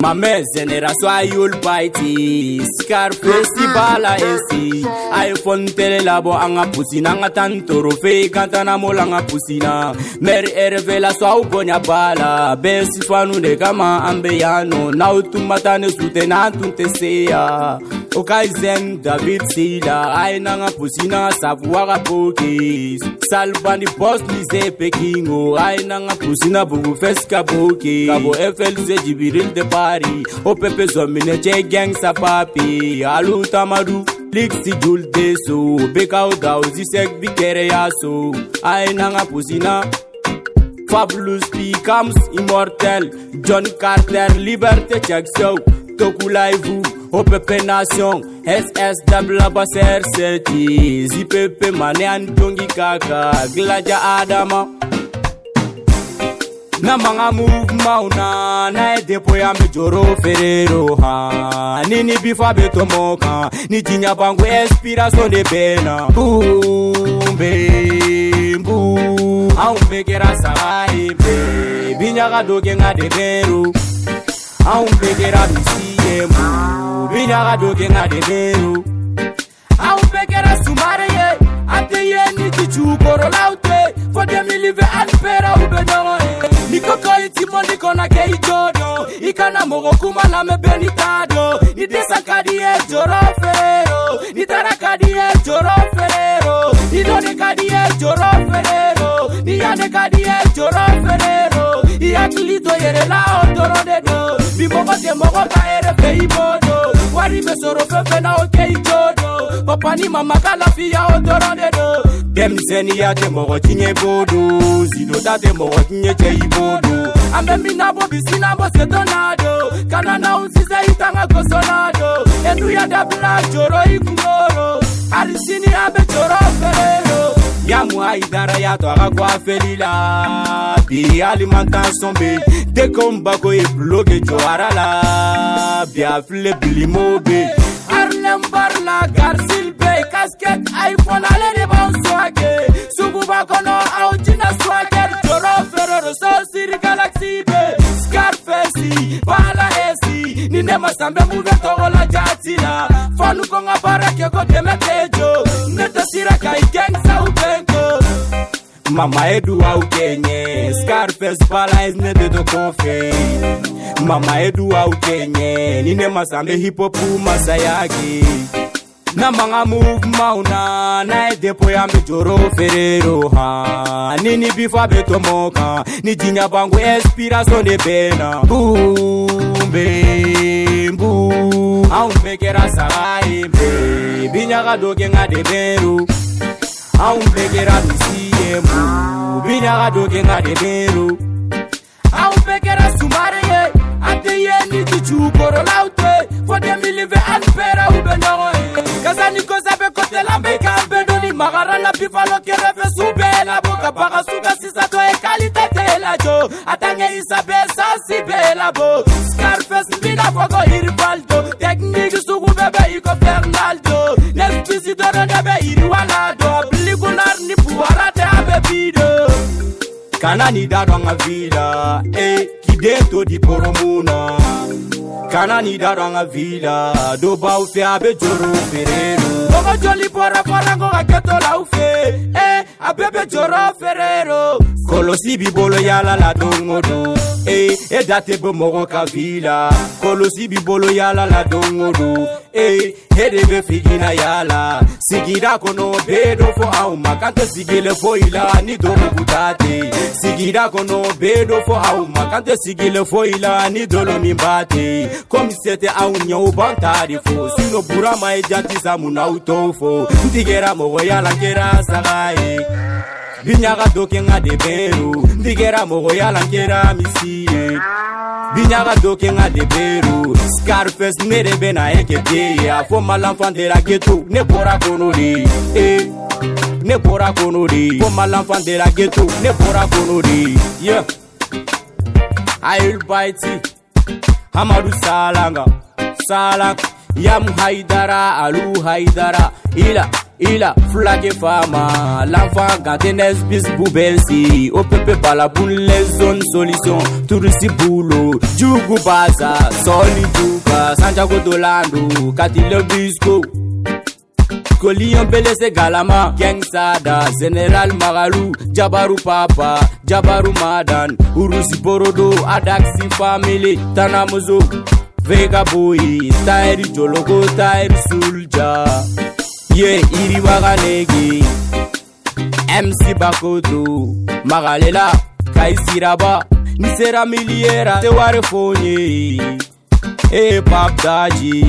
Mame genera soa yul paiti Scar festivala esi iPhone tele labo anga pusina Anga tantoro fei kantana mola anga pusina Meri erve la soa ugonya bala Besi fanu de kama ambe yano Na utumata tunte Ok kaèm David sida aanga pusina sa voir a pokis Salpai p post liize pekingo Aanga pusina bo feca boki a vo efel ze dibiri de pari O pe pezò mineche geng sa papi aloutau pli sigull deso bekao gazisek vi ya so Aangapusina Fas becomes immortel John Carter liberte check Show tokui voki opepe nation ssrsrt zipepe mane andongi kaka glaja adama na manga movemauna na e depo ya mbi joro ferero ha nini bifo abe tomo kan ni jinya bangu inspiration de be na bumbe mbu anw bekera saba ye mbe binyaga doke nga de beru anw bekera misi ye mbu minyaga dokenga dengero aupekera ni ateye nikichukorolaute fodemilive alpera ubenyogoe nikoko itimo nikona ke ijodo ikana mogo kuma lame benitado nitesankadie joroferero nitarakadie joroferero nidonekadie joroferero niyanekadie joroferero iyakilito yerela otorodedo bimogo temogo kaere feibod ribesoro fefe na oke ijo do papani mama kalafi ya otorande do denmisɛni ya tɛ mɔgɔ tiɲɛ bodo zido ta tɛ mɔgɔ tiɲɛ cɛ i bodo an bɛ min nabɔ bisi nabɔ seto na do kana n'aw sisɛ i tanga koso na do enu ya dabila joro i kungoro hali sini an bɛ joro. moi idaraya to aga kwa felila bi alimentation be te ko mbako e bloke jo arala bi afle bilimo be arlem barla garsil be casquette iphone ale de bon swage suguba kono au jina swagger joro ferro so sir galaxy be scarface bala esi ni ne masambe mu be togola jatila fanu ko ngabara ke ko deme tejo ne to sira kai mama edu aukenye scarfes palais nedetokofe mama edu aukenye nine mazambe hipopu masayaki na manga move mauna na edepo ya mijoro fereroha nini bifa betomoka ni jinya bangu espiraso ne bena bumbe mbu aumbekera sarai mbe binyaka doke ngadeberu aumbekera misii tempo Vinha lá do que na debeiro Ao pegar a sumare Até ele de tu corolaute Pode me livrar al pera o benão Casanico sabe que te lambe Cabendo ni magara na pifalo kanani dadɔ an ka vi la e kiden to di poromu na kanani dadɔ an ka vi la do baw fɛ a be joro feere lo mɔgɔ joli bɔra fɔlanko ka kɛto la u fɛ e a bɛɛ be joro feere lo kɔlɔsi b'i bolo yala la don o don e e da tɛ be mɔgɔ ka vi la kolosi b'i bolo yala la don o don eh, ee e de bɛ figina yala sigida kɔnɔ bɛɛ dɔ fɔ aw ma kan tɛ sigilen foyi la ni doloku t'a ten sigida kɔnɔ bɛɛ dɔ fɔ aw ma kan tɛ sigilen foyi la ni dolo min b'a ten komi se tɛ anw ɲɛ o b'an ta de fo sinɔ burama ye jatisa mun n'aw t'o fo n tigɛra mɔgɔ yala kɛra saga ye bi ɲaga dɔ kɛ n ka de bɛɛ ro n tigɛra mɔgɔ yala kɛra misi ye. Binyaba dokenga de beru Scarface ne de bena enkete Ya fo malanfan de la ghetto Ne bora kono de Eh Ne bora kono de Fo malanfan de la ghetto Ne bora kono de Yeah Ayul Baiti Hamadu Salanga Salak Yam Haidara Alu Haidara Ila I la flake fama, l'anfan gante nespis pou bensi Opepe pala pou li lezon solisyon, turi si boulou Jougou baza, soli djouka, sanjago dolandou Katile bisko, koliyon bele se galama Geng sada, seneral magalu, jabaru papa Jabaru madan, urou si porodo, adak si family Tanamou zo, vega boi, tayri joloko, tayri sulja ye iri waganegi mc bakodo magalela kaisiraba niseramiliyera sewarefonye e papdaji